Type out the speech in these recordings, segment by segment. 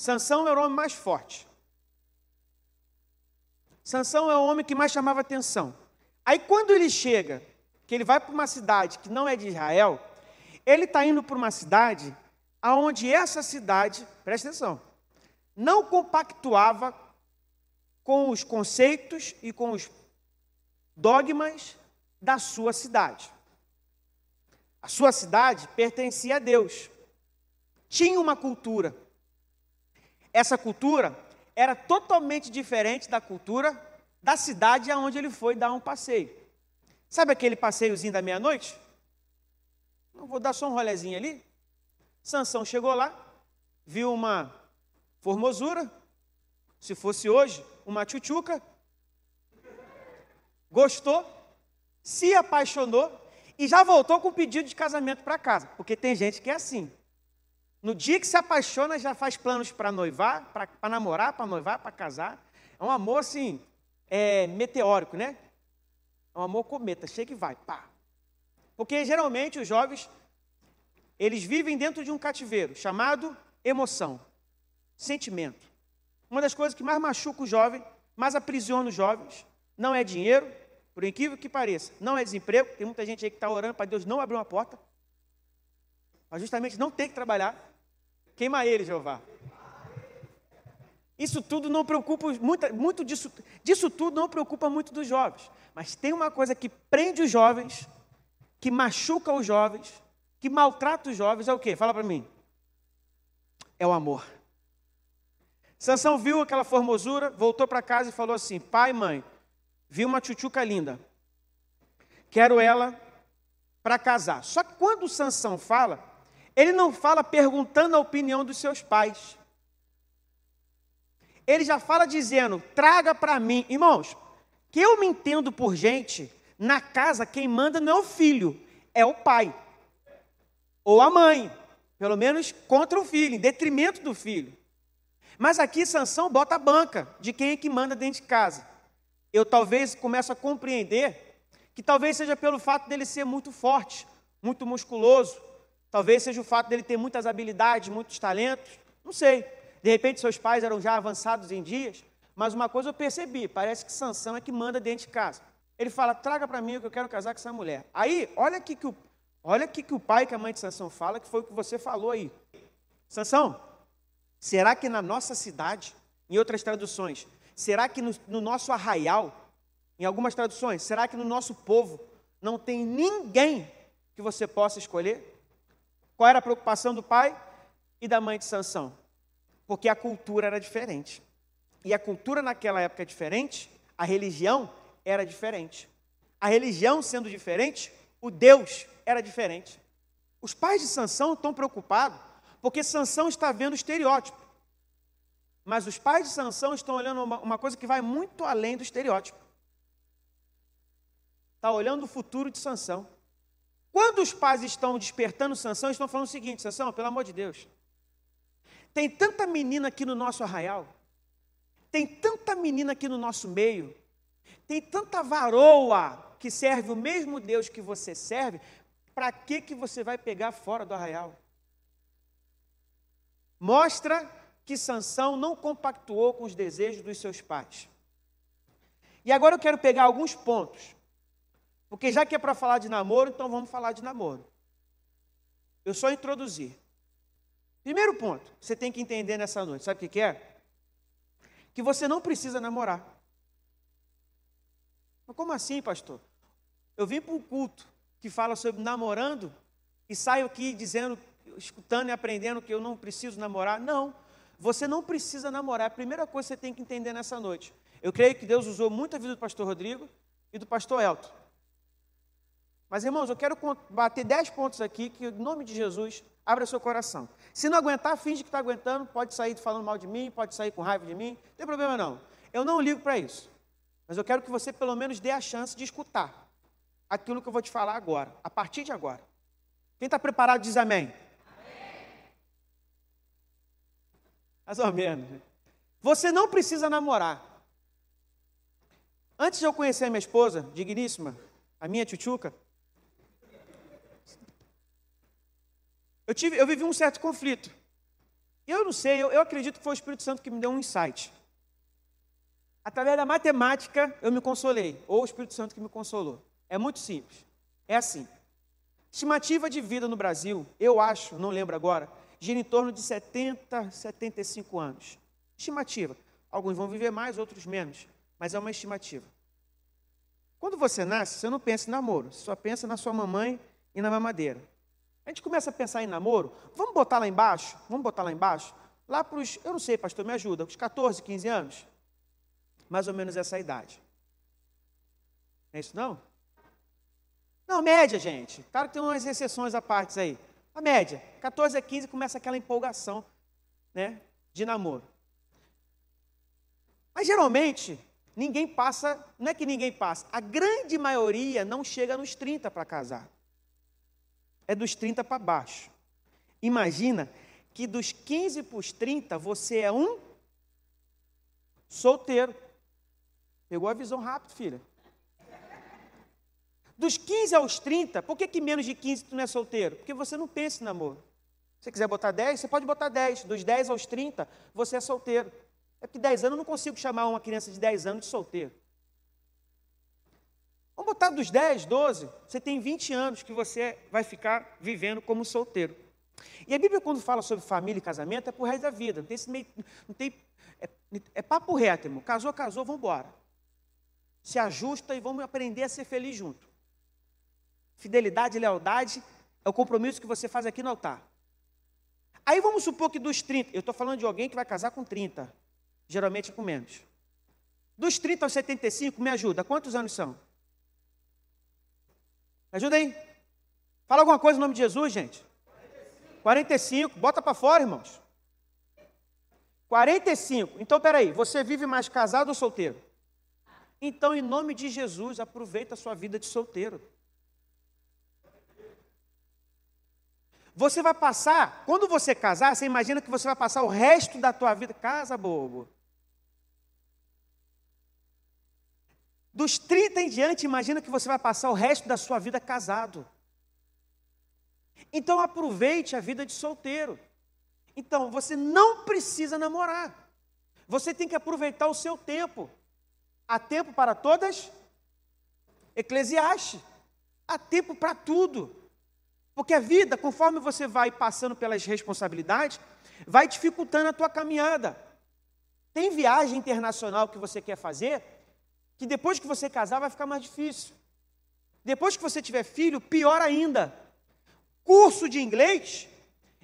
Sansão era o homem mais forte. Sansão é o homem que mais chamava atenção. Aí quando ele chega, que ele vai para uma cidade que não é de Israel, ele está indo para uma cidade aonde essa cidade, presta atenção, não compactuava com os conceitos e com os dogmas da sua cidade. A sua cidade pertencia a Deus. Tinha uma cultura. Essa cultura era totalmente diferente da cultura da cidade aonde ele foi dar um passeio. Sabe aquele passeiozinho da meia-noite? Não vou dar só um rolezinho ali. Sansão chegou lá, viu uma formosura, se fosse hoje, uma tchutchuca, gostou, se apaixonou e já voltou com pedido de casamento para casa, porque tem gente que é assim. No dia que se apaixona, já faz planos para noivar, para namorar, para noivar, para casar. É um amor assim, é, meteórico, né? É um amor cometa, chega e vai, pá. Porque geralmente os jovens, eles vivem dentro de um cativeiro chamado emoção, sentimento. Uma das coisas que mais machuca o jovem, mais aprisiona os jovens, não é dinheiro, por incrível que pareça, não é desemprego. Tem muita gente aí que está orando para Deus não abrir uma porta, para justamente não ter que trabalhar. Queima ele, Jeová. Isso tudo não preocupa, muito, muito disso, disso tudo não preocupa muito dos jovens. Mas tem uma coisa que prende os jovens, que machuca os jovens, que maltrata os jovens, é o quê? Fala para mim. É o amor. Sansão viu aquela formosura, voltou para casa e falou assim: Pai, mãe, vi uma tchutchuca linda. Quero ela para casar. Só que quando Sansão fala, ele não fala perguntando a opinião dos seus pais. Ele já fala dizendo: traga para mim. Irmãos, que eu me entendo por gente, na casa quem manda não é o filho, é o pai. Ou a mãe. Pelo menos contra o filho, em detrimento do filho. Mas aqui Sansão bota a banca de quem é que manda dentro de casa. Eu talvez começo a compreender que talvez seja pelo fato dele ser muito forte, muito musculoso, talvez seja o fato dele ter muitas habilidades, muitos talentos, não sei. De repente seus pais eram já avançados em dias, mas uma coisa eu percebi, parece que Sansão é que manda dentro de casa. Ele fala: "Traga para mim que eu quero casar com essa mulher". Aí, olha aqui que o olha aqui que o pai que a mãe de Sansão fala, que foi o que você falou aí. Sansão, Será que na nossa cidade, em outras traduções, será que no, no nosso arraial, em algumas traduções, será que no nosso povo não tem ninguém que você possa escolher? Qual era a preocupação do pai e da mãe de Sansão? Porque a cultura era diferente. E a cultura naquela época é diferente, a religião era diferente. A religião sendo diferente, o Deus era diferente. Os pais de Sansão estão preocupados porque Sansão está vendo estereótipo. Mas os pais de Sansão estão olhando uma, uma coisa que vai muito além do estereótipo. Está olhando o futuro de Sansão. Quando os pais estão despertando Sansão, estão falando o seguinte, Sansão, pelo amor de Deus. Tem tanta menina aqui no nosso arraial. Tem tanta menina aqui no nosso meio. Tem tanta varoa que serve o mesmo Deus que você serve. Para que, que você vai pegar fora do arraial? mostra que Sansão não compactuou com os desejos dos seus pais. E agora eu quero pegar alguns pontos. Porque já que é para falar de namoro, então vamos falar de namoro. Eu só introduzir. Primeiro ponto, você tem que entender nessa noite, sabe o que é? Que você não precisa namorar. Mas como assim, pastor? Eu vim para um culto que fala sobre namorando e saio aqui dizendo escutando e aprendendo que eu não preciso namorar. Não, você não precisa namorar. A primeira coisa que você tem que entender nessa noite. Eu creio que Deus usou muito a vida do pastor Rodrigo e do pastor Elton. Mas, irmãos, eu quero bater dez pontos aqui que, em nome de Jesus, abra seu coração. Se não aguentar, finge que está aguentando, pode sair falando mal de mim, pode sair com raiva de mim, não tem problema não. Eu não ligo para isso. Mas eu quero que você, pelo menos, dê a chance de escutar aquilo que eu vou te falar agora, a partir de agora. Quem está preparado diz amém. Mais ou menos. Você não precisa namorar. Antes de eu conhecer a minha esposa, digníssima, a minha tchutchuca, eu, tive, eu vivi um certo conflito. Eu não sei, eu, eu acredito que foi o Espírito Santo que me deu um insight. Através da matemática eu me consolei, ou o Espírito Santo que me consolou. É muito simples. É assim. Estimativa de vida no Brasil, eu acho, não lembro agora, gira em torno de 70, 75 anos. Estimativa. Alguns vão viver mais, outros menos, mas é uma estimativa. Quando você nasce, você não pensa em namoro, você só pensa na sua mamãe e na mamadeira. A gente começa a pensar em namoro, vamos botar lá embaixo, vamos botar lá embaixo, lá para os, eu não sei, pastor, me ajuda, os 14, 15 anos? Mais ou menos essa idade. É isso não? Não, média, gente. Claro que tem umas exceções à parte aí. A média, 14 a 15 começa aquela empolgação, né, de namoro. Mas geralmente, ninguém passa, não é que ninguém passa, a grande maioria não chega nos 30 para casar. É dos 30 para baixo. Imagina que dos 15 para os 30 você é um solteiro. Pegou a visão rápido, filha. Dos 15 aos 30, por que, que menos de 15 tu não é solteiro? Porque você não pensa em namoro. Se você quiser botar 10, você pode botar 10. Dos 10 aos 30, você é solteiro. É porque 10 anos eu não consigo chamar uma criança de 10 anos de solteiro. Vamos botar dos 10, 12, você tem 20 anos que você vai ficar vivendo como solteiro. E a Bíblia, quando fala sobre família e casamento, é por resto da vida. Não tem, esse meio, não tem é, é papo reto, irmão. Casou, casou, vamos embora. Se ajusta e vamos aprender a ser feliz junto. Fidelidade e lealdade é o compromisso que você faz aqui no altar. Aí vamos supor que dos 30, eu estou falando de alguém que vai casar com 30, geralmente com menos. Dos 30 aos 75, me ajuda, quantos anos são? Ajuda aí. Fala alguma coisa em nome de Jesus, gente. 45, 45. bota para fora, irmãos. 45. Então, peraí, você vive mais casado ou solteiro? Então, em nome de Jesus, aproveita a sua vida de solteiro. Você vai passar, quando você casar, você imagina que você vai passar o resto da tua vida. Casa, bobo. Dos 30 em diante, imagina que você vai passar o resto da sua vida casado. Então aproveite a vida de solteiro. Então você não precisa namorar. Você tem que aproveitar o seu tempo. Há tempo para todas? Eclesiastes. Há tempo para tudo. Porque a vida, conforme você vai passando pelas responsabilidades, vai dificultando a tua caminhada. Tem viagem internacional que você quer fazer, que depois que você casar vai ficar mais difícil. Depois que você tiver filho, pior ainda. Curso de inglês.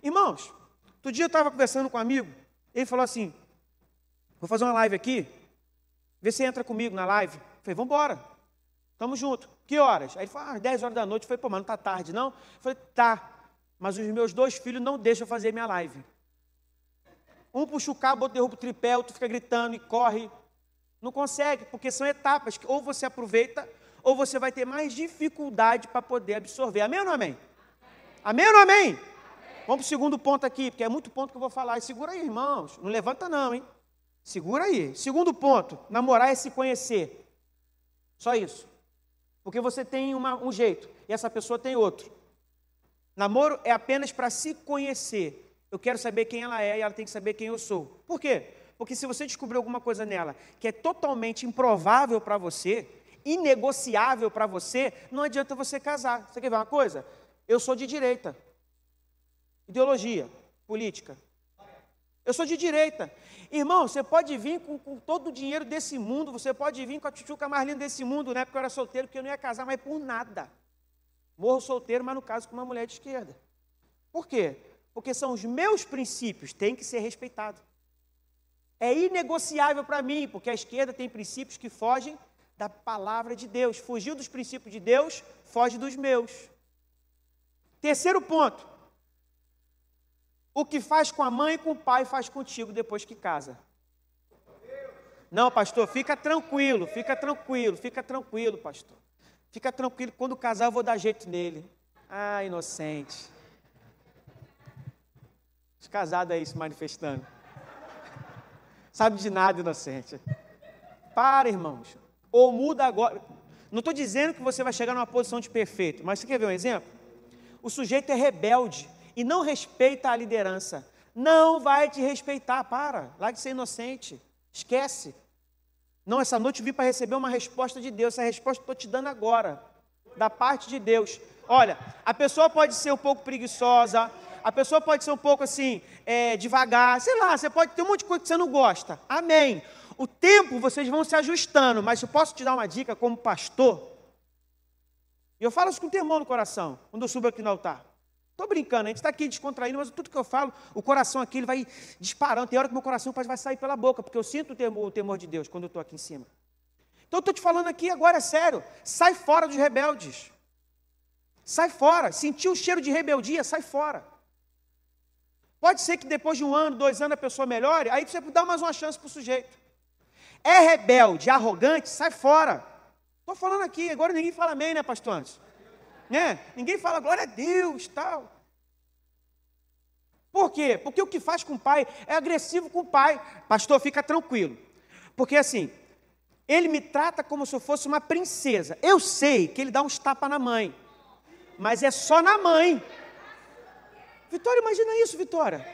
Irmãos, outro dia eu estava conversando com um amigo, ele falou assim: vou fazer uma live aqui, vê se entra comigo na live. Eu falei, vamos embora. Tamo junto. Que horas? Aí ele falou, ah, 10 horas da noite. Eu falei, pô, mas não tá tarde, não? Eu falei, tá. Mas os meus dois filhos não deixam fazer minha live. Um puxa o cabo, outro derruba o tripé, outro fica gritando e corre. Não consegue, porque são etapas que ou você aproveita, ou você vai ter mais dificuldade para poder absorver. Amém ou não amém? Amém, amém ou amém? amém? Vamos para o segundo ponto aqui, porque é muito ponto que eu vou falar. E segura aí, irmãos. Não levanta não, hein? Segura aí. Segundo ponto, namorar é se conhecer. Só isso. Porque você tem uma, um jeito e essa pessoa tem outro. Namoro é apenas para se conhecer. Eu quero saber quem ela é e ela tem que saber quem eu sou. Por quê? Porque se você descobrir alguma coisa nela que é totalmente improvável para você, inegociável para você, não adianta você casar. Você quer ver uma coisa? Eu sou de direita. Ideologia, política. Eu sou de direita. Irmão, você pode vir com, com, todo o dinheiro desse mundo, você pode vir com a tchutchuca mais linda desse mundo, na época eu era solteiro, porque eu não ia casar mais por nada. Morro solteiro, mas no caso com uma mulher de esquerda. Por quê? Porque são os meus princípios, tem que ser respeitado. É inegociável para mim, porque a esquerda tem princípios que fogem da palavra de Deus. Fugiu dos princípios de Deus, foge dos meus. Terceiro ponto. O que faz com a mãe e com o pai faz contigo depois que casa. Não, pastor, fica tranquilo, fica tranquilo, fica tranquilo, pastor. Fica tranquilo, quando casar eu vou dar jeito nele. Ah, inocente. Os casados aí se manifestando. Sabe de nada, inocente. Para, irmãos. Ou muda agora. Não estou dizendo que você vai chegar numa posição de perfeito, mas você quer ver um exemplo? O sujeito é rebelde e não respeita a liderança. não vai te respeitar. Para, lá de ser inocente. Esquece. Não, essa noite eu vim para receber uma resposta de Deus. Essa resposta estou te dando agora, da parte de Deus. Olha, a pessoa pode ser um pouco preguiçosa, a pessoa pode ser um pouco assim, é, devagar, sei lá, você pode ter um monte de coisa que você não gosta. Amém. O tempo vocês vão se ajustando, mas eu posso te dar uma dica como pastor. E eu falo isso com temor no coração, quando eu subo aqui no altar. Estou brincando, a gente está aqui descontraindo, mas tudo que eu falo, o coração aqui ele vai disparando. Tem hora que meu coração vai sair pela boca, porque eu sinto o temor, o temor de Deus quando eu estou aqui em cima. Então eu estou te falando aqui agora, é sério. Sai fora dos rebeldes. Sai fora. Sentiu o cheiro de rebeldia, sai fora. Pode ser que depois de um ano, dois anos, a pessoa melhore, aí você dá mais uma chance para o sujeito. É rebelde, arrogante, sai fora. Estou falando aqui, agora ninguém fala amém, né, pastor Anderson? Né? Ninguém fala glória a Deus, tal. Por quê? Porque o que faz com o pai é agressivo com o pai. Pastor, fica tranquilo. Porque assim, ele me trata como se eu fosse uma princesa. Eu sei que ele dá uns tapas na mãe, mas é só na mãe. Vitória, imagina isso, Vitória.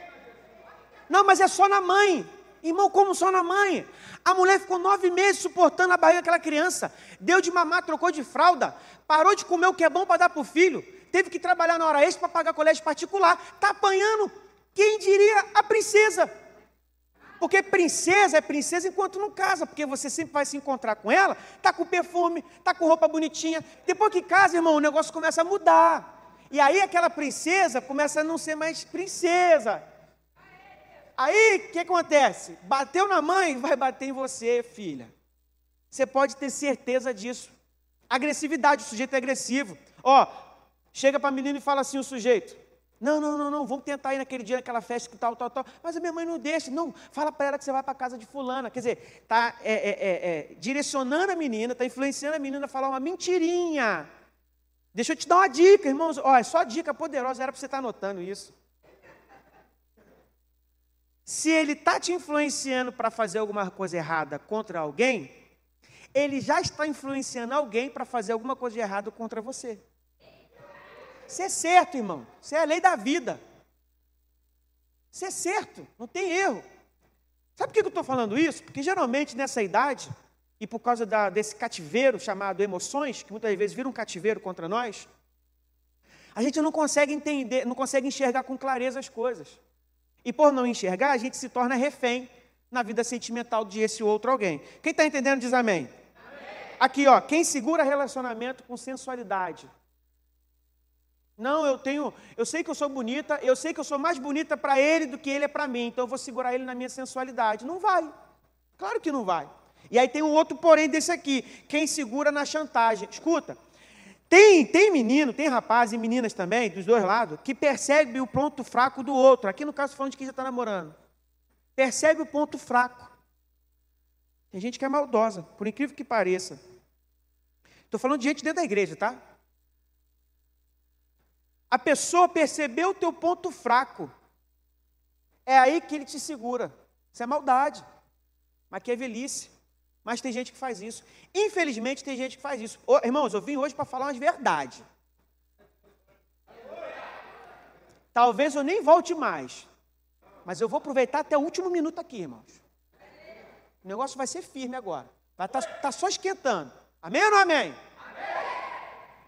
Não, mas é só na mãe. Irmão, como só na mãe? A mulher ficou nove meses suportando a barriga daquela criança. Deu de mamar, trocou de fralda. Parou de comer o que é bom para dar para o filho. Teve que trabalhar na hora extra para pagar colégio particular. Está apanhando, quem diria, a princesa. Porque princesa é princesa enquanto não casa, porque você sempre vai se encontrar com ela, tá com perfume, tá com roupa bonitinha. Depois que casa, irmão, o negócio começa a mudar. E aí aquela princesa começa a não ser mais princesa. Aí, o que acontece? Bateu na mãe, vai bater em você, filha. Você pode ter certeza disso. Agressividade, o sujeito é agressivo. Ó, chega para a menina e fala assim o sujeito. Não, não, não, não, vamos tentar ir naquele dia, naquela festa que tal, tal, tal. Mas a minha mãe não deixa. Não, fala para ela que você vai para casa de fulana. Quer dizer, está é, é, é, é, direcionando a menina, está influenciando a menina a falar uma mentirinha. Deixa eu te dar uma dica, irmãos. Ó, é só dica poderosa, era para você estar tá anotando isso. Se ele está te influenciando para fazer alguma coisa errada contra alguém, ele já está influenciando alguém para fazer alguma coisa de errado contra você. Isso é certo, irmão. Isso é a lei da vida. Isso é certo, não tem erro. Sabe por que eu estou falando isso? Porque geralmente nessa idade, e por causa da, desse cativeiro chamado emoções, que muitas vezes vira um cativeiro contra nós, a gente não consegue entender, não consegue enxergar com clareza as coisas. E por não enxergar, a gente se torna refém na vida sentimental de esse outro alguém. Quem está entendendo diz amém. amém. Aqui, ó, quem segura relacionamento com sensualidade. Não, eu tenho, eu sei que eu sou bonita, eu sei que eu sou mais bonita para ele do que ele é para mim, então eu vou segurar ele na minha sensualidade. Não vai. Claro que não vai. E aí tem um outro porém desse aqui, quem segura na chantagem. Escuta, tem, tem menino, tem rapaz e meninas também, dos dois lados, que percebe o ponto fraco do outro. Aqui no caso falando de quem já está namorando. Percebe o ponto fraco. Tem gente que é maldosa, por incrível que pareça. Estou falando de gente dentro da igreja, tá? A pessoa percebeu o teu ponto fraco. É aí que ele te segura. Isso é maldade. Mas que é velhice. Mas tem gente que faz isso. Infelizmente, tem gente que faz isso. Ô, irmãos, eu vim hoje para falar uma verdade. Talvez eu nem volte mais. Mas eu vou aproveitar até o último minuto aqui, irmãos. O negócio vai ser firme agora. Vai estar tá, tá só esquentando. Amém ou não amém? amém.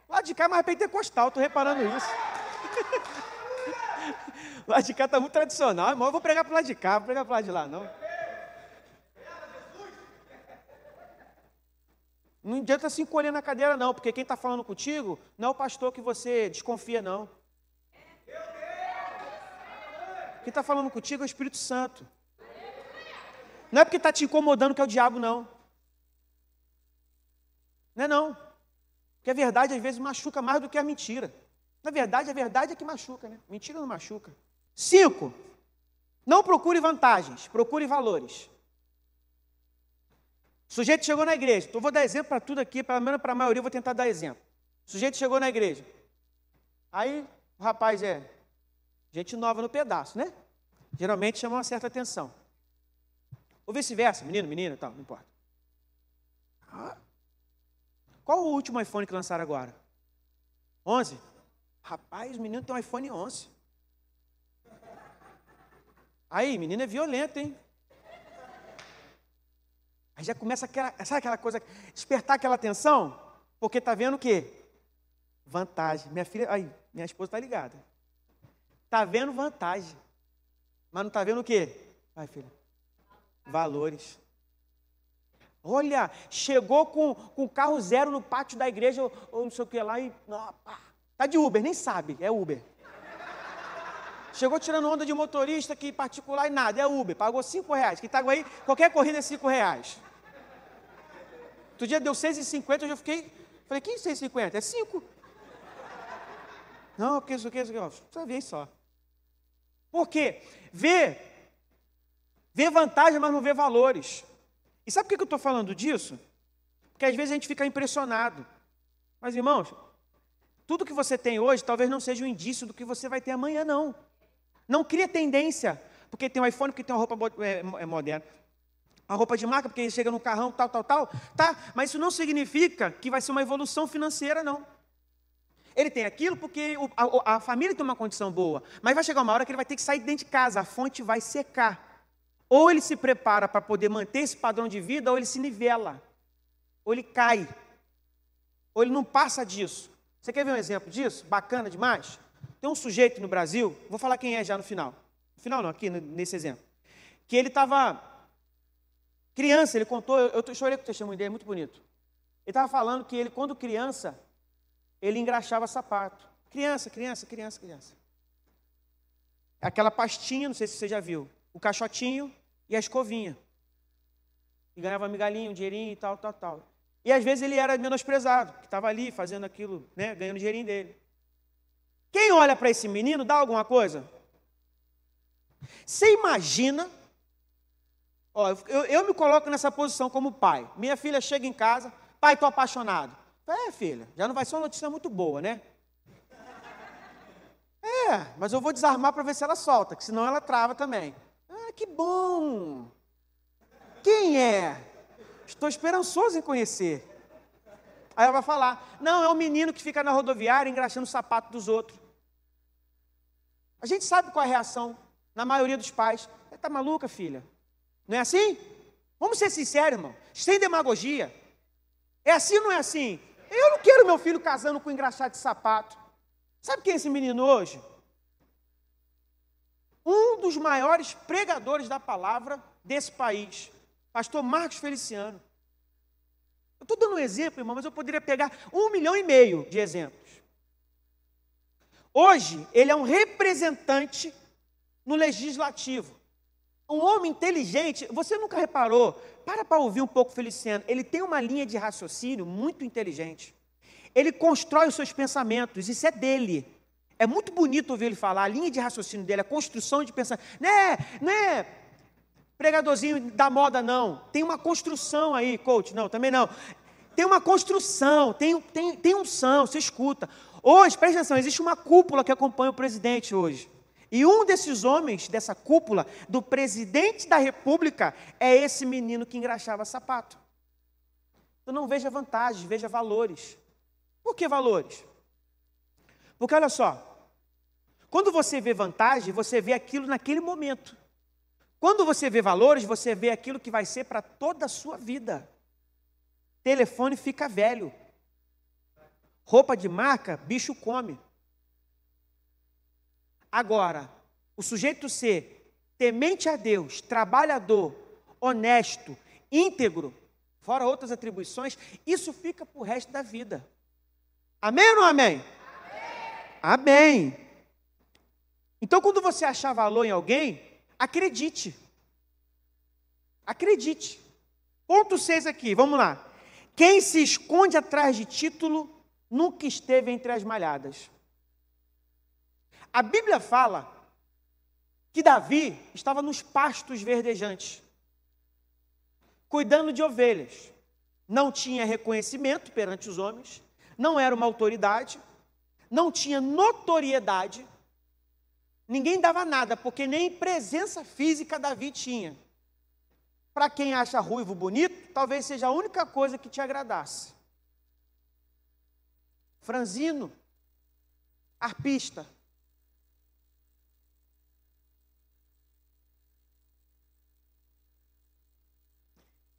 Lá de cá é mais pentecostal, estou reparando isso. lá de cá está muito tradicional. Irmão, eu vou pregar para lá de cá, vou pregar para lá de lá, não. Não adianta se encolher na cadeira, não, porque quem está falando contigo não é o pastor que você desconfia, não. Quem está falando contigo é o Espírito Santo. Não é porque está te incomodando que é o diabo, não. Não é não. Porque a verdade às vezes machuca mais do que a mentira. Na verdade, a verdade é que machuca, né? Mentira não machuca. Cinco. Não procure vantagens, procure valores. O sujeito chegou na igreja. Então, vou dar exemplo para tudo aqui, pelo menos para a maioria, eu vou tentar dar exemplo. O sujeito chegou na igreja. Aí, o rapaz é gente nova no pedaço, né? Geralmente chama uma certa atenção. Ou vice-versa, menino, menina, tal, não importa. Ah, qual o último iPhone que lançaram agora? 11? Rapaz, o menino tem um iPhone 11. Aí, menina é violenta, hein? Aí já começa aquela, sabe aquela coisa, despertar aquela atenção, porque tá vendo o quê? Vantagem. Minha filha, aí, minha esposa tá ligada. Tá vendo vantagem. Mas não tá vendo o quê? Vai, filha. Valores. Olha, chegou com, com carro zero no pátio da igreja, ou, ou não sei o que lá, e. Pá, tá de Uber, nem sabe, é Uber. Chegou tirando onda de motorista que particular e nada, é Uber, pagou cinco reais. Que aí, qualquer corrida é cinco reais. Outro dia deu 6,50, eu já fiquei. Falei, que 6,50? É 5. Não, porque isso aqui, isso aqui, ó. ver só. Por quê? Vê, vê vantagem, mas não vê valores. E sabe por que eu estou falando disso? Porque às vezes a gente fica impressionado. Mas, irmãos, tudo que você tem hoje talvez não seja um indício do que você vai ter amanhã, não. Não cria tendência. Porque tem um iPhone, porque tem uma roupa é, é moderna a roupa de marca, porque chega no carrão, tal, tal, tal, tá? Mas isso não significa que vai ser uma evolução financeira, não. Ele tem aquilo porque a, a, família tem uma condição boa, mas vai chegar uma hora que ele vai ter que sair de dentro de casa, a fonte vai secar. Ou ele se prepara para poder manter esse padrão de vida, ou ele se nivela, ou ele cai, ou ele não passa disso. Você quer ver um exemplo disso? Bacana demais? Tem um sujeito no Brasil, vou falar quem é já no final. No final não, aqui nesse exemplo. Que ele estava Criança, ele contou, eu, eu chorei com o testemunho dele, muito bonito. Ele estava falando que ele, quando criança, ele engraxava sapato. Criança, criança, criança, criança. Aquela pastinha, não sei se você já viu, o caixotinho e a escovinha. E ganhava migalhinho, um dinheirinho e tal, tal, tal. E às vezes ele era menosprezado, que estava ali fazendo aquilo, né, ganhando o dinheirinho dele. Quem olha para esse menino dá alguma coisa? Você imagina Ó, eu, eu me coloco nessa posição como pai. Minha filha chega em casa, pai, estou apaixonado. É, filha, já não vai ser uma notícia muito boa, né? É, mas eu vou desarmar para ver se ela solta, que senão ela trava também. Ah, que bom! Quem é? Estou esperançoso em conhecer. Aí ela vai falar: não, é um menino que fica na rodoviária engraxando o sapato dos outros. A gente sabe qual é a reação, na maioria dos pais. Está maluca, filha? Não é assim? Vamos ser sinceros, irmão. Sem demagogia. É assim ou não é assim? Eu não quero meu filho casando com engraxado de sapato. Sabe quem é esse menino hoje? Um dos maiores pregadores da palavra desse país, pastor Marcos Feliciano. Eu estou dando um exemplo, irmão, mas eu poderia pegar um milhão e meio de exemplos. Hoje, ele é um representante no legislativo. Um homem inteligente, você nunca reparou? Para para ouvir um pouco Feliciano. Ele tem uma linha de raciocínio muito inteligente. Ele constrói os seus pensamentos, isso é dele. É muito bonito ouvir ele falar, a linha de raciocínio dele, a construção de pensamento. Não é, não é pregadorzinho da moda, não. Tem uma construção aí, coach. Não, também não. Tem uma construção, tem, tem, tem unção, você escuta. Hoje, presta atenção, existe uma cúpula que acompanha o presidente hoje. E um desses homens, dessa cúpula, do presidente da república, é esse menino que engraxava sapato. Então não veja vantagens, veja valores. Por que valores? Porque olha só, quando você vê vantagem, você vê aquilo naquele momento. Quando você vê valores, você vê aquilo que vai ser para toda a sua vida. Telefone fica velho. Roupa de marca, bicho come. Agora, o sujeito ser temente a Deus, trabalhador, honesto, íntegro, fora outras atribuições, isso fica para o resto da vida. Amém ou não amém? Amém. amém. Então, quando você achar valor em alguém, acredite. Acredite. Ponto 6 aqui, vamos lá. Quem se esconde atrás de título nunca esteve entre as malhadas. A Bíblia fala que Davi estava nos pastos verdejantes, cuidando de ovelhas. Não tinha reconhecimento perante os homens, não era uma autoridade, não tinha notoriedade, ninguém dava nada, porque nem presença física Davi tinha. Para quem acha ruivo bonito, talvez seja a única coisa que te agradasse franzino, arpista.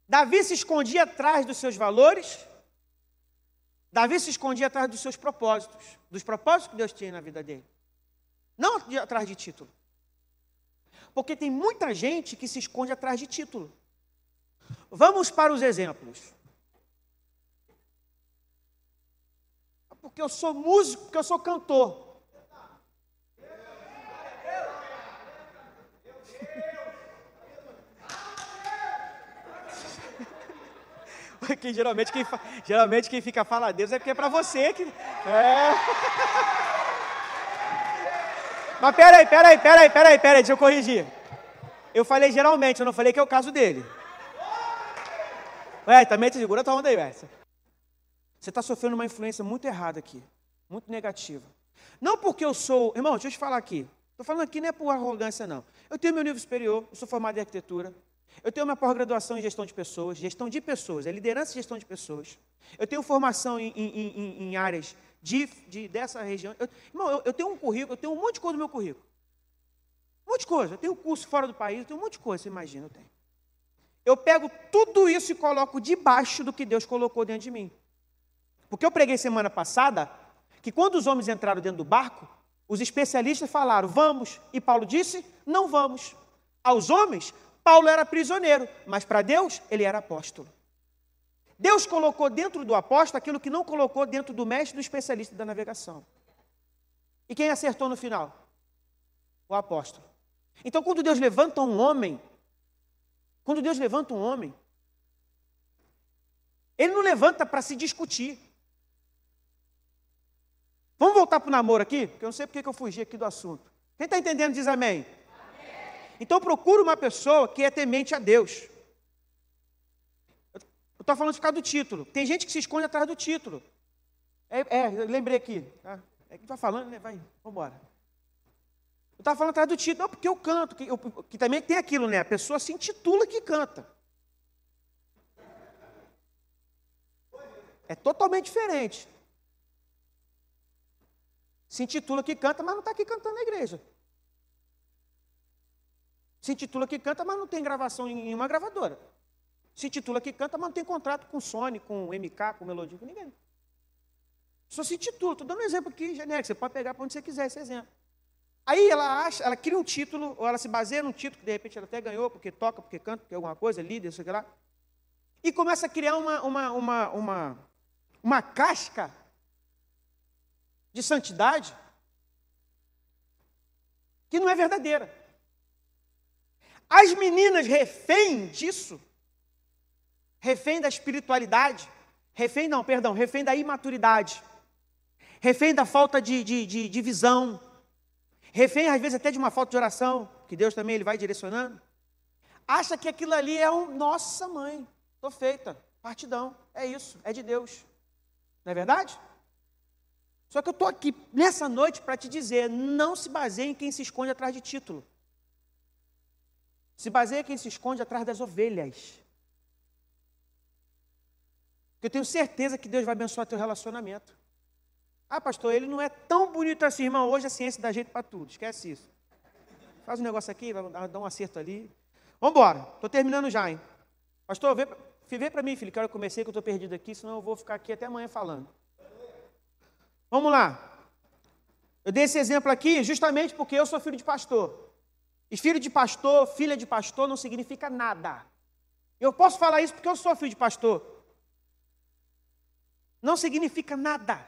Davi se escondia atrás dos seus valores, Davi se escondia atrás dos seus propósitos, dos propósitos que Deus tinha na vida dele, não atrás de título. Porque tem muita gente que se esconde atrás de título. Vamos para os exemplos. Porque eu sou músico, porque eu sou cantor. Porque geralmente quem, geralmente quem fica faladeiro é porque é para você que. É. Mas peraí, peraí, peraí, peraí, peraí, deixa eu corrigir. Eu falei geralmente, eu não falei que é o caso dele. Ué, também te segura tua onda aí, velho. Você está sofrendo uma influência muito errada aqui, muito negativa. Não porque eu sou. Irmão, deixa eu te falar aqui. Estou falando aqui não é por arrogância, não. Eu tenho meu nível superior, eu sou formado em arquitetura. Eu tenho uma pós-graduação em gestão de pessoas, gestão de pessoas, é liderança e gestão de pessoas. Eu tenho formação em, em, em, em áreas de, de, dessa região. Eu, irmão, eu, eu, tenho um currículo, eu tenho um monte de coisa no meu currículo. Um monte de coisa. Eu tenho curso fora do país, eu tenho um monte de coisa, você imagina, eu tenho. Eu pego tudo isso e coloco debaixo do que Deus colocou dentro de mim. Porque eu preguei semana passada que quando os homens entraram dentro do barco, os especialistas falaram, vamos. E Paulo disse, não vamos. Aos homens, Paulo era prisioneiro, mas para Deus ele era apóstolo. Deus colocou dentro do apóstolo aquilo que não colocou dentro do mestre do especialista da navegação. E quem acertou no final? O apóstolo. Então, quando Deus levanta um homem, quando Deus levanta um homem, ele não levanta para se discutir. Vamos voltar para o namoro aqui? Porque eu não sei porque eu fugi aqui do assunto. Quem está entendendo diz amém. Então procura uma pessoa que é temente a Deus. Eu estou falando de ficar do título. Tem gente que se esconde atrás do título. É, é lembrei aqui. Tá? É que está falando, né? Vai, vamos embora. Eu estava falando atrás do título, não, porque eu canto, que, eu, que também tem aquilo, né? A pessoa se intitula que canta. É totalmente diferente. Se intitula que canta, mas não está aqui cantando na igreja. Se intitula que canta, mas não tem gravação em uma gravadora. Se intitula que canta, mas não tem contrato com Sony, com MK, com Melodia, com ninguém. Só se intitula. Estou dando um exemplo aqui genérico. Você pode pegar para onde você quiser esse exemplo. Aí ela acha, ela cria um título, ou ela se baseia num título que de repente ela até ganhou, porque toca, porque canta, porque é alguma coisa, líder, sei lá. E começa a criar uma, uma, uma, uma, uma casca de santidade que não é verdadeira. As meninas refém disso, refém da espiritualidade, refém não, perdão, refém da imaturidade, refém da falta de, de, de, de visão, refém às vezes até de uma falta de oração, que Deus também ele vai direcionando, acha que aquilo ali é um, nossa mãe, estou feita, partidão, é isso, é de Deus. Não é verdade? Só que eu estou aqui nessa noite para te dizer: não se baseie em quem se esconde atrás de título. Se baseia quem se esconde atrás das ovelhas. Porque eu tenho certeza que Deus vai abençoar teu relacionamento. Ah, pastor, ele não é tão bonito assim, irmão. Hoje a ciência dá jeito para tudo. Esquece isso. Faz um negócio aqui, dá um acerto ali. Vamos embora. Estou terminando já, hein? Pastor, vê, vê para mim, filho, que hora eu comecei, que eu estou perdido aqui, senão eu vou ficar aqui até amanhã falando. Vamos lá. Eu dei esse exemplo aqui justamente porque eu sou filho de pastor. E filho de pastor, filha de pastor não significa nada. Eu posso falar isso porque eu sou filho de pastor. Não significa nada.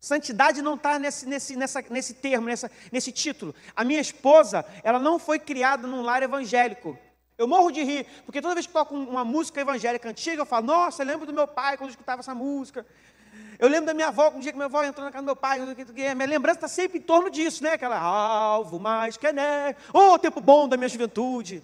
Santidade não está nesse, nesse, nessa, nesse termo, nessa, nesse título. A minha esposa, ela não foi criada num lar evangélico. Eu morro de rir, porque toda vez que toco uma música evangélica antiga, eu falo, nossa, eu lembro do meu pai quando escutava essa música. Eu lembro da minha avó, um dia que minha avó entrou na casa do meu pai, minha lembrança está sempre em torno disso, né? Aquela alvo mais que é Ô, oh, tempo bom da minha juventude.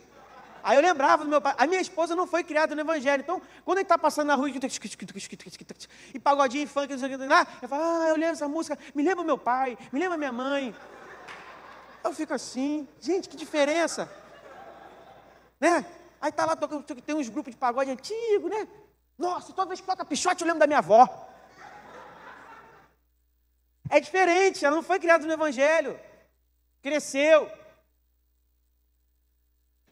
Aí eu lembrava do meu pai. A minha esposa não foi criada no Evangelho. Então, quando a gente está passando na rua e pagodinho, funk, eu falo, ah, eu lembro essa música, me lembra meu pai, me lembra minha mãe. Eu fico assim, gente, que diferença. Né? Aí tá lá, tem uns grupos de pagode antigo, né? Nossa, toda vez que toca pichote eu lembro da minha avó. É diferente, ela não foi criada no Evangelho. Cresceu.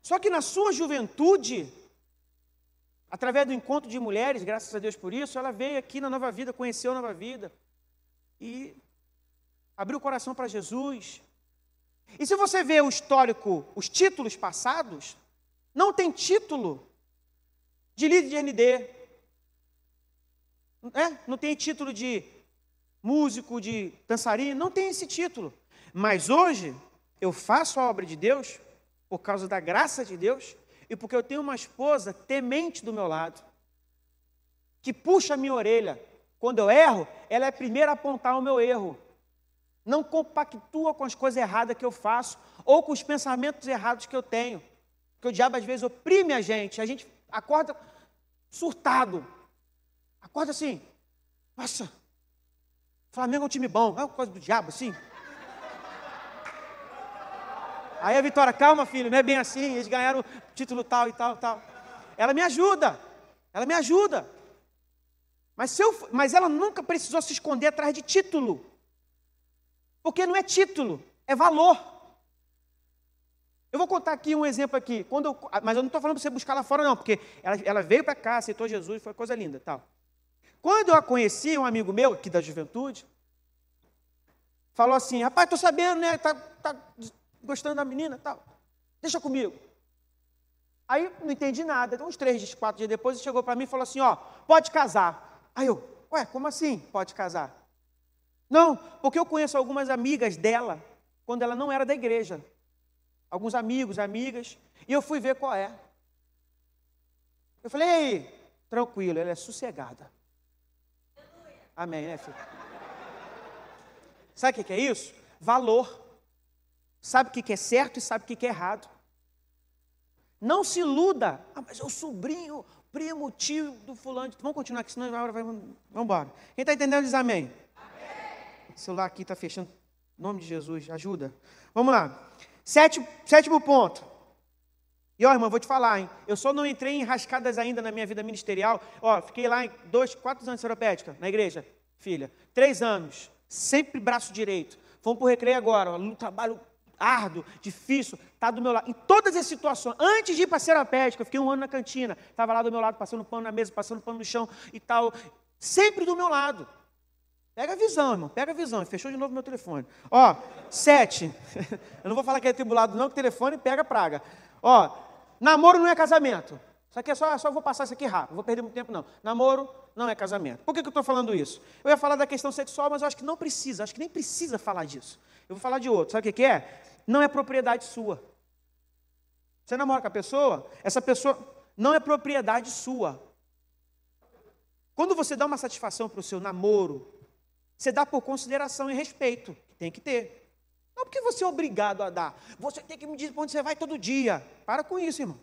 Só que na sua juventude, Através do encontro de mulheres, graças a Deus por isso, ela veio aqui na Nova Vida, conheceu a Nova Vida e abriu o coração para Jesus. E se você vê o histórico, os títulos passados, não tem título de líder de ND. É? Não tem título de músico, de dançarino, não tem esse título. Mas hoje eu faço a obra de Deus por causa da graça de Deus e porque eu tenho uma esposa temente do meu lado, que puxa a minha orelha. Quando eu erro, ela é a primeira a apontar o meu erro. Não compactua com as coisas erradas que eu faço ou com os pensamentos errados que eu tenho. Porque o diabo às vezes oprime a gente. A gente acorda surtado. Acorda assim. Nossa, Flamengo é um time bom. É uma coisa do diabo, assim. Aí a Vitória, calma, filho, não é bem assim, eles ganharam o título tal e tal e tal. Ela me ajuda, ela me ajuda. Mas, se eu, mas ela nunca precisou se esconder atrás de título. Porque não é título, é valor. Eu vou contar aqui um exemplo aqui. Quando eu, mas eu não estou falando para você buscar lá fora, não, porque ela, ela veio para cá, aceitou Jesus, foi coisa linda. tal. Quando eu a conheci, um amigo meu, aqui da juventude, falou assim: rapaz, estou sabendo, né? Tá, tá gostando da menina tal. Deixa comigo. Aí não entendi nada. Uns três, quatro dias depois, ele chegou para mim e falou assim: ó, pode casar. Aí eu, ué, como assim pode casar? Não, porque eu conheço algumas amigas dela, quando ela não era da igreja. Alguns amigos, amigas, e eu fui ver qual é. Eu falei, ei, tranquilo, ela é sossegada. Amém, né, filho? Sabe o que é isso? Valor sabe o que é certo e sabe o que é errado. Não se iluda. Ah, mas é o sobrinho, primo, tio do fulano. Vamos continuar aqui, senão a hora vai. Vamos embora. Quem está entendendo diz amém. amém. O celular aqui está fechando. Em nome de Jesus, ajuda. Vamos lá. Sétimo, sétimo ponto. E ó, irmão, vou te falar, hein? Eu só não entrei em rascadas ainda na minha vida ministerial. Ó, fiquei lá em dois, quatro anos de seropédica, na igreja, filha. Três anos, sempre braço direito. Fomos para o recreio agora, ó, um trabalho árduo, difícil, está do meu lado. Em todas as situações, antes de ir para a serapédica, eu fiquei um ano na cantina, estava lá do meu lado, passando pano na mesa, passando pano no chão e tal, sempre do meu lado. Pega a visão, irmão, pega a visão. Fechou de novo meu telefone. Ó, sete. Eu não vou falar que é tribulado, não, que telefone pega praga. Ó, namoro não é casamento. Isso aqui é só, só vou passar isso aqui rápido, vou perder muito tempo, não. Namoro não é casamento. Por que, que eu estou falando isso? Eu ia falar da questão sexual, mas eu acho que não precisa, acho que nem precisa falar disso. Eu vou falar de outro. Sabe o que, que é? não é propriedade sua. Você namora com a pessoa, essa pessoa não é propriedade sua. Quando você dá uma satisfação para o seu namoro, você dá por consideração e respeito, que tem que ter. Não porque você é obrigado a dar. Você tem que me dizer para onde você vai todo dia. Para com isso, irmão.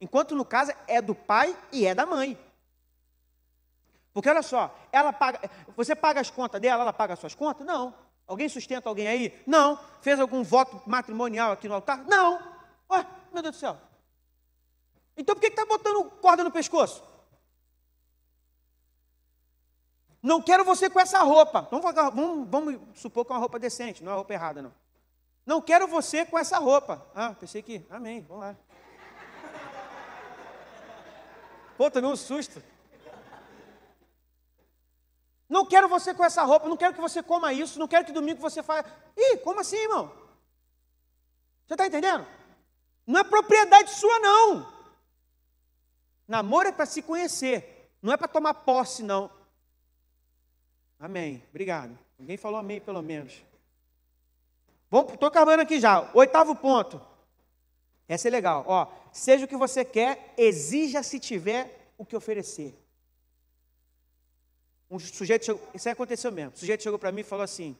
Enquanto no caso é do pai e é da mãe. Porque olha só, ela paga, você paga as contas dela, ela paga as suas contas? Não. Alguém sustenta alguém aí? Não. Fez algum voto matrimonial aqui no altar? Não. Ué, meu Deus do céu. Então por que está botando corda no pescoço? Não quero você com essa roupa. Vamos, vamos, vamos supor que é uma roupa decente, não é roupa errada, não. Não quero você com essa roupa. Ah, pensei que. Amém, vamos lá. Pô, tomei um susto. Não quero você com essa roupa, não quero que você coma isso, não quero que domingo você faça. Ih, como assim, irmão? Você está entendendo? Não é propriedade sua, não. Namoro é para se conhecer, não é para tomar posse, não. Amém. Obrigado. Ninguém falou amém, pelo menos. Estou acabando aqui já. Oitavo ponto. Essa é legal. Ó, seja o que você quer, exija se tiver o que oferecer. Um sujeito chegou, isso aí aconteceu mesmo. O sujeito chegou para mim e falou assim: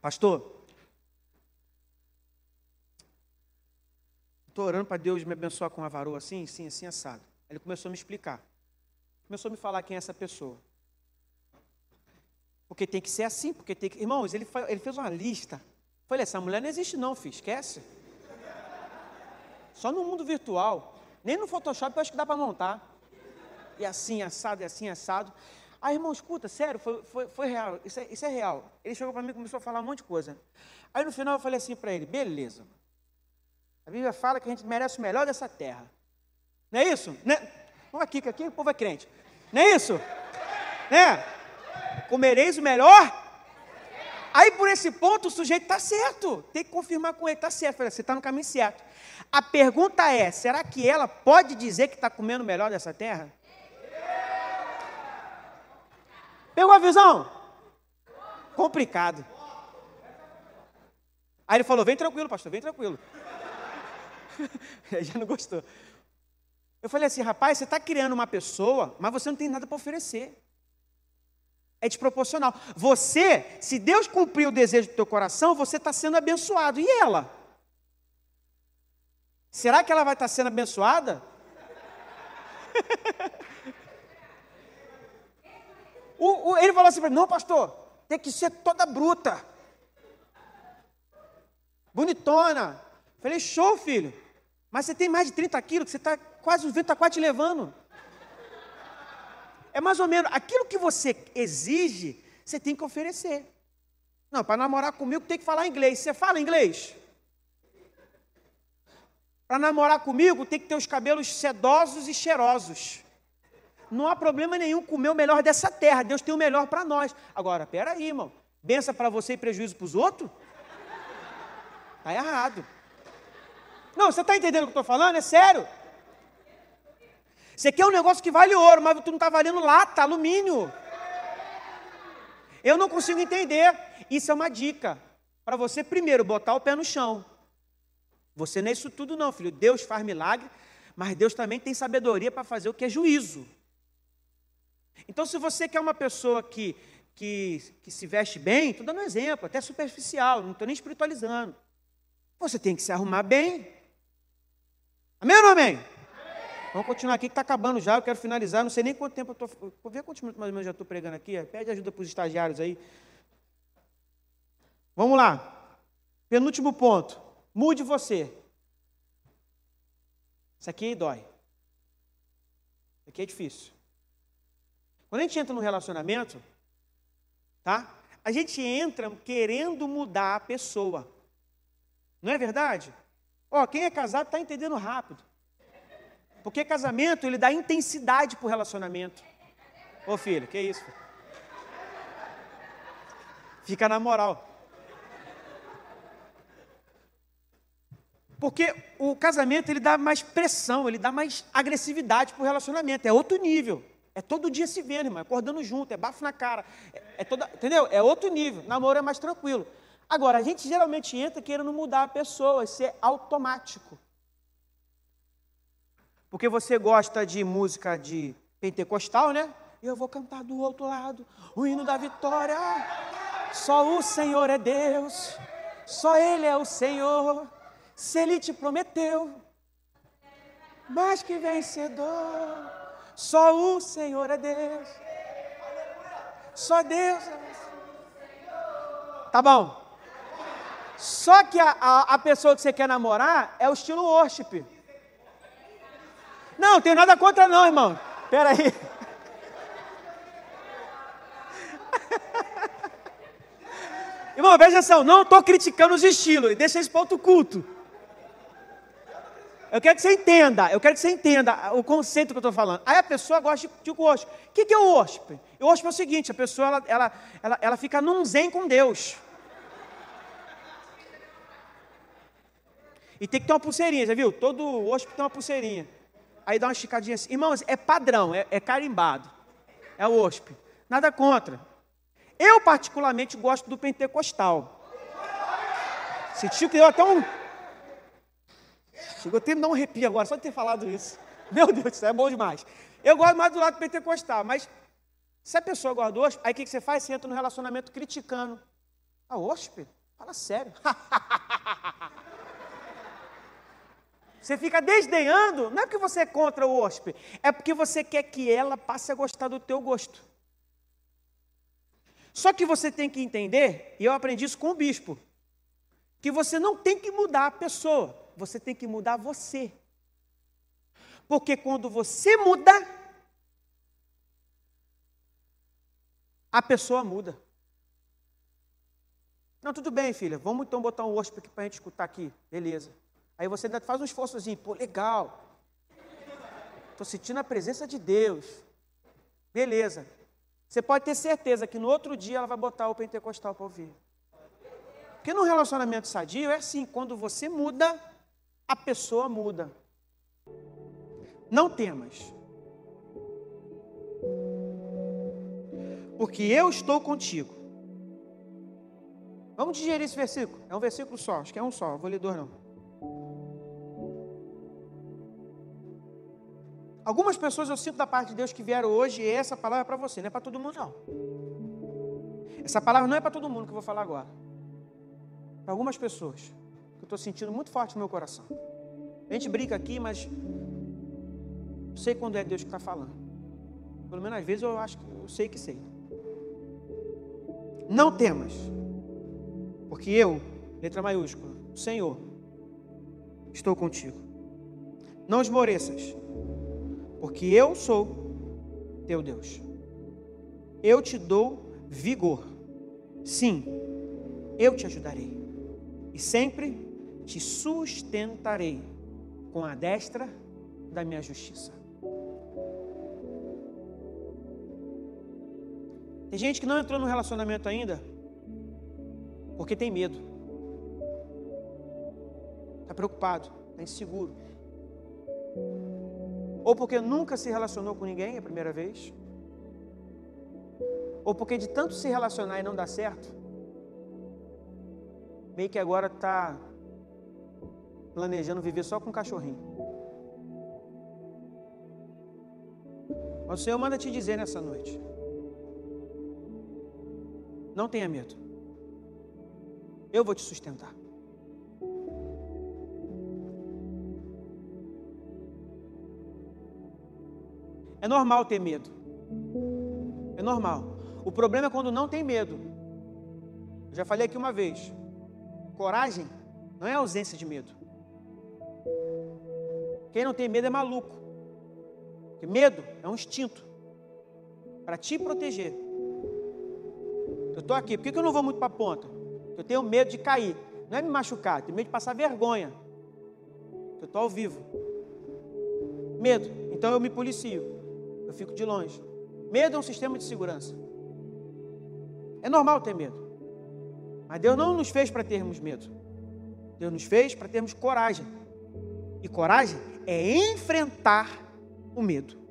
Pastor, estou orando para Deus me abençoar com uma varoa assim, assim, assim, assado. Ele começou a me explicar. Começou a me falar quem é essa pessoa. Porque tem que ser assim, porque tem que. Irmãos, ele, ele fez uma lista. Falei, essa mulher não existe, não, filho, esquece. Só no mundo virtual. Nem no Photoshop eu acho que dá para montar. E assim, assado, e assim, assado. Aí, irmão, escuta, sério, foi, foi, foi real, isso é, isso é real. Ele chegou para mim e começou a falar um monte de coisa. Aí no final eu falei assim para ele, beleza. A Bíblia fala que a gente merece o melhor dessa terra. Não é isso? Né? Vamos aqui, que aqui o povo é crente. Não é isso? Né? Comereis o melhor? Aí por esse ponto o sujeito está certo. Tem que confirmar com ele, está certo. Você está no caminho certo. A pergunta é: será que ela pode dizer que está comendo o melhor dessa terra? Pegou a visão? Complicado. Aí ele falou: vem tranquilo, pastor, vem tranquilo. Já não gostou. Eu falei assim, rapaz, você está criando uma pessoa, mas você não tem nada para oferecer. É desproporcional. Você, se Deus cumprir o desejo do teu coração, você está sendo abençoado. E ela? Será que ela vai estar tá sendo abençoada? o, o, ele falou assim para mim, não, pastor, tem que ser toda bruta. Bonitona. Falei, show, filho. Mas você tem mais de 30 quilos, você está quase o vento está quase te levando. É mais ou menos aquilo que você exige, você tem que oferecer. Não, para namorar comigo tem que falar inglês. Você fala inglês? Para namorar comigo tem que ter os cabelos sedosos e cheirosos. Não há problema nenhum comer o melhor dessa terra. Deus tem o melhor para nós. Agora, peraí, irmão. Benção para você e prejuízo para os outros? Está errado. Não, você está entendendo o que eu estou falando? É sério. Você quer um negócio que vale ouro, mas tu não está valendo lata, alumínio. Eu não consigo entender. Isso é uma dica para você primeiro botar o pé no chão. Você não é isso tudo não, filho. Deus faz milagre, mas Deus também tem sabedoria para fazer o que é juízo. Então, se você quer uma pessoa que, que, que se veste bem, estou dando um exemplo, até superficial, não estou nem espiritualizando. Você tem que se arrumar bem. Amém ou não amém? Vamos continuar aqui que está acabando já, eu quero finalizar, não sei nem quanto tempo eu estou. Ver quantos minutos mais ou menos já estou pregando aqui. Pede ajuda para os estagiários aí. Vamos lá. Penúltimo ponto. Mude você. Isso aqui dói. Isso aqui é difícil. Quando a gente entra no relacionamento, tá? A gente entra querendo mudar a pessoa. Não é verdade? Ó, quem é casado está entendendo rápido. Porque casamento, ele dá intensidade para o relacionamento. Ô filho, que isso? Fica na moral. Porque o casamento ele dá mais pressão, ele dá mais agressividade para o relacionamento. É outro nível. É todo dia se vendo, irmão, acordando junto, é bafo na cara. É, é toda, entendeu? É outro nível. Namoro é mais tranquilo. Agora, a gente geralmente entra querendo mudar a pessoa, ser automático. Porque você gosta de música de pentecostal, né? Eu vou cantar do outro lado o hino da vitória. Só o Senhor é Deus, só Ele é o Senhor. Se Ele te prometeu, mais que vencedor, só o Senhor é Deus. Só Deus é Tá bom. Só que a, a, a pessoa que você quer namorar é o estilo worship. Não, tenho nada contra não, irmão. Espera aí. irmão, veja atenção, não estou criticando os estilos, deixa isso para outro culto. Eu quero que você entenda, eu quero que você entenda o conceito que eu estou falando. Aí a pessoa gosta de, de worship. O que, que é o worship? O worship é o seguinte, a pessoa ela, ela, ela, ela fica num zen com Deus. E tem que ter uma pulseirinha, já viu? Todo worship tem uma pulseirinha. Aí dá uma esticadinha assim. Irmãos, é padrão, é, é carimbado. É o OSP. Nada contra. Eu, particularmente, gosto do pentecostal. Sentiu que deu até um. Chegou até me dar um arrepio agora, só de ter falado isso. Meu Deus, isso é bom demais. Eu gosto mais do lado pentecostal, mas se a pessoa gosta do OSP, aí o que, que você faz? Você entra no relacionamento criticando. A ah, OSP? Fala sério. Você fica desdenhando, não é porque você é contra o hóspede, é porque você quer que ela passe a gostar do teu gosto. Só que você tem que entender, e eu aprendi isso com o bispo, que você não tem que mudar a pessoa, você tem que mudar você. Porque quando você muda, a pessoa muda. Não, tudo bem, filha, vamos então botar um hóspede para a gente escutar aqui, beleza. Aí você ainda faz um esforçozinho, pô, legal. estou sentindo a presença de Deus. Beleza. Você pode ter certeza que no outro dia ela vai botar o pentecostal para ouvir. Porque no relacionamento sadio é assim, quando você muda, a pessoa muda. Não temas. Porque eu estou contigo. Vamos digerir esse versículo. É um versículo só, acho que é um só, vou ler dois não. Algumas pessoas eu sinto da parte de Deus que vieram hoje e essa palavra é para você, não é para todo mundo não. Essa palavra não é para todo mundo que eu vou falar agora. Para algumas pessoas que eu estou sentindo muito forte no meu coração. A gente brinca aqui, mas não sei quando é Deus que está falando. Pelo menos às vezes eu acho que eu sei que sei. Não temas, porque eu, letra maiúscula, Senhor, estou contigo. Não esmoreças, porque eu sou teu Deus. Eu te dou vigor. Sim, eu te ajudarei. E sempre te sustentarei com a destra da minha justiça. Tem gente que não entrou no relacionamento ainda porque tem medo. Está preocupado, está inseguro ou porque nunca se relacionou com ninguém a primeira vez, ou porque de tanto se relacionar e não dar certo, meio que agora está planejando viver só com um cachorrinho. Mas o Senhor manda te dizer nessa noite: não tenha medo, eu vou te sustentar. É normal ter medo. É normal. O problema é quando não tem medo. Eu já falei aqui uma vez. Coragem não é ausência de medo. Quem não tem medo é maluco. Porque medo é um instinto para te proteger. Eu estou aqui, por que eu não vou muito para a ponta? Eu tenho medo de cair. Não é me machucar, tenho medo de passar vergonha. Eu estou ao vivo. Medo. Então eu me policio eu fico de longe. Medo é um sistema de segurança. É normal ter medo. Mas Deus não nos fez para termos medo. Deus nos fez para termos coragem. E coragem é enfrentar o medo.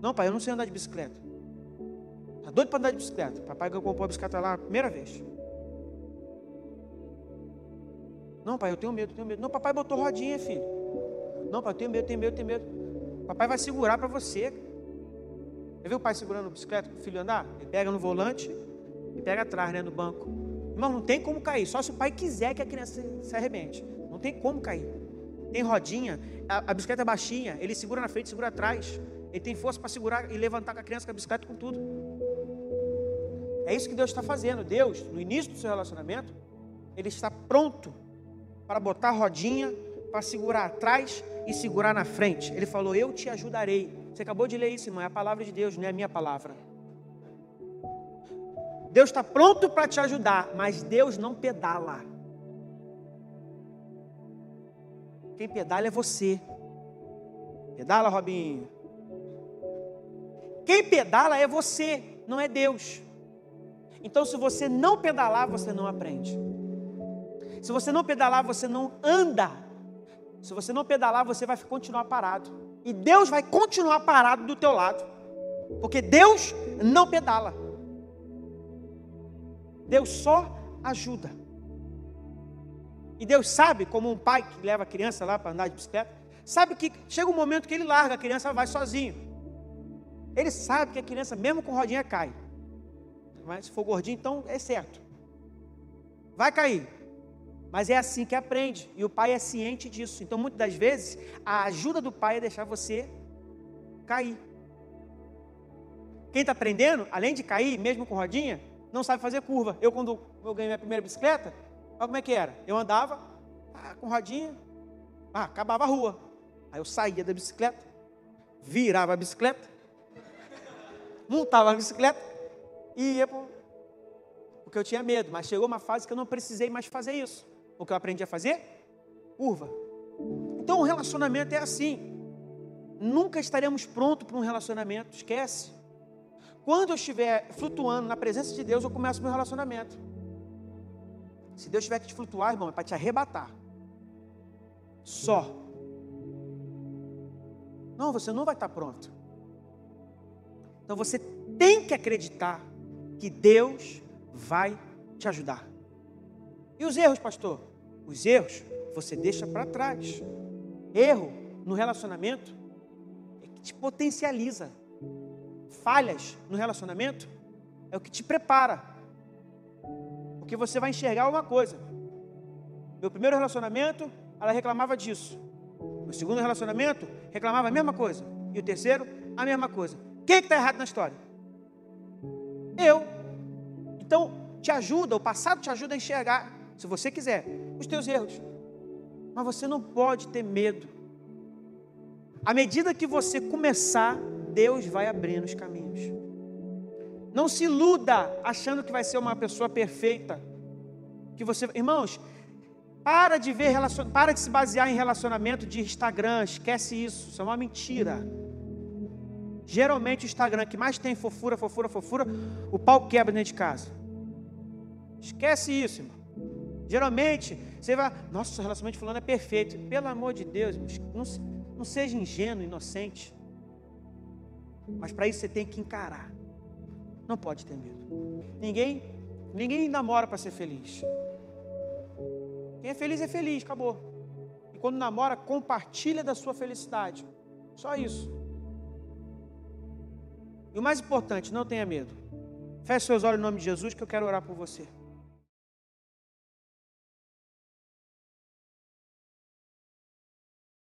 Não, pai, eu não sei andar de bicicleta. Tá doido para andar de bicicleta. Papai comprou a bicicleta lá a primeira vez. Não, pai, eu tenho medo, tenho medo. Não, papai botou rodinha, filho. Não, pai, eu tenho medo, tenho medo, tenho medo. Papai vai segurar para você. Já viu o pai segurando a bicicleta para o filho andar? Ele pega no volante e pega atrás, né, no banco. Irmão, não tem como cair, só se o pai quiser que a criança se arrebente. Não tem como cair. Tem rodinha, a, a bicicleta é baixinha, ele segura na frente, segura atrás. Ele tem força para segurar e levantar com a criança com a bicicleta com tudo. É isso que Deus está fazendo. Deus, no início do seu relacionamento, Ele está pronto para botar rodinha, para segurar atrás e segurar na frente. Ele falou: Eu te ajudarei. Você acabou de ler isso, irmão. É a palavra de Deus, não é a minha palavra. Deus está pronto para te ajudar, mas Deus não pedala. Quem pedala é você. Pedala, Robinho. Quem pedala é você, não é Deus. Então, se você não pedalar, você não aprende. Se você não pedalar, você não anda se você não pedalar, você vai continuar parado. E Deus vai continuar parado do teu lado. Porque Deus não pedala. Deus só ajuda. E Deus sabe, como um pai que leva a criança lá para andar de bicicleta, sabe que chega um momento que ele larga, a criança vai sozinho. Ele sabe que a criança, mesmo com rodinha, cai. Mas se for gordinho, então é certo. Vai cair. Mas é assim que aprende, e o pai é ciente disso. Então, muitas das vezes, a ajuda do pai é deixar você cair. Quem está aprendendo, além de cair, mesmo com rodinha, não sabe fazer curva. Eu, quando eu ganhei minha primeira bicicleta, olha como é que era. Eu andava ah, com rodinha, ah, acabava a rua. Aí eu saía da bicicleta, virava a bicicleta, montava a bicicleta e ia porque eu tinha medo. Mas chegou uma fase que eu não precisei mais fazer isso. O que eu aprendi a fazer? curva. Então o relacionamento é assim. Nunca estaremos prontos para um relacionamento, esquece. Quando eu estiver flutuando na presença de Deus, eu começo meu relacionamento. Se Deus tiver que te flutuar, irmão, é para te arrebatar. Só. Não, você não vai estar pronto. Então você tem que acreditar que Deus vai te ajudar. E os erros, pastor? Os erros você deixa para trás. Erro no relacionamento é que te potencializa. Falhas no relacionamento é o que te prepara. Porque você vai enxergar uma coisa. Meu primeiro relacionamento, ela reclamava disso. O segundo relacionamento, reclamava a mesma coisa. E o terceiro, a mesma coisa. Quem é que está errado na história? Eu. Então, te ajuda, o passado te ajuda a enxergar, se você quiser, os teus erros. Mas você não pode ter medo. À medida que você começar, Deus vai abrindo os caminhos. Não se iluda achando que vai ser uma pessoa perfeita. Que você, irmãos, para de ver para de se basear em relacionamento de Instagram, esquece isso, isso é uma mentira. Geralmente o Instagram que mais tem fofura, fofura, fofura, o pau quebra dentro de casa. Esquece isso, irmão. Geralmente você vai, nossa, o relacionamento fulano é perfeito. Pelo amor de Deus, não, não seja ingênuo, inocente. Mas para isso você tem que encarar. Não pode ter medo. Ninguém, ninguém namora para ser feliz. Quem é feliz é feliz, acabou. E quando namora, compartilha da sua felicidade. Só isso. E o mais importante, não tenha medo. Feche seus olhos em nome de Jesus que eu quero orar por você.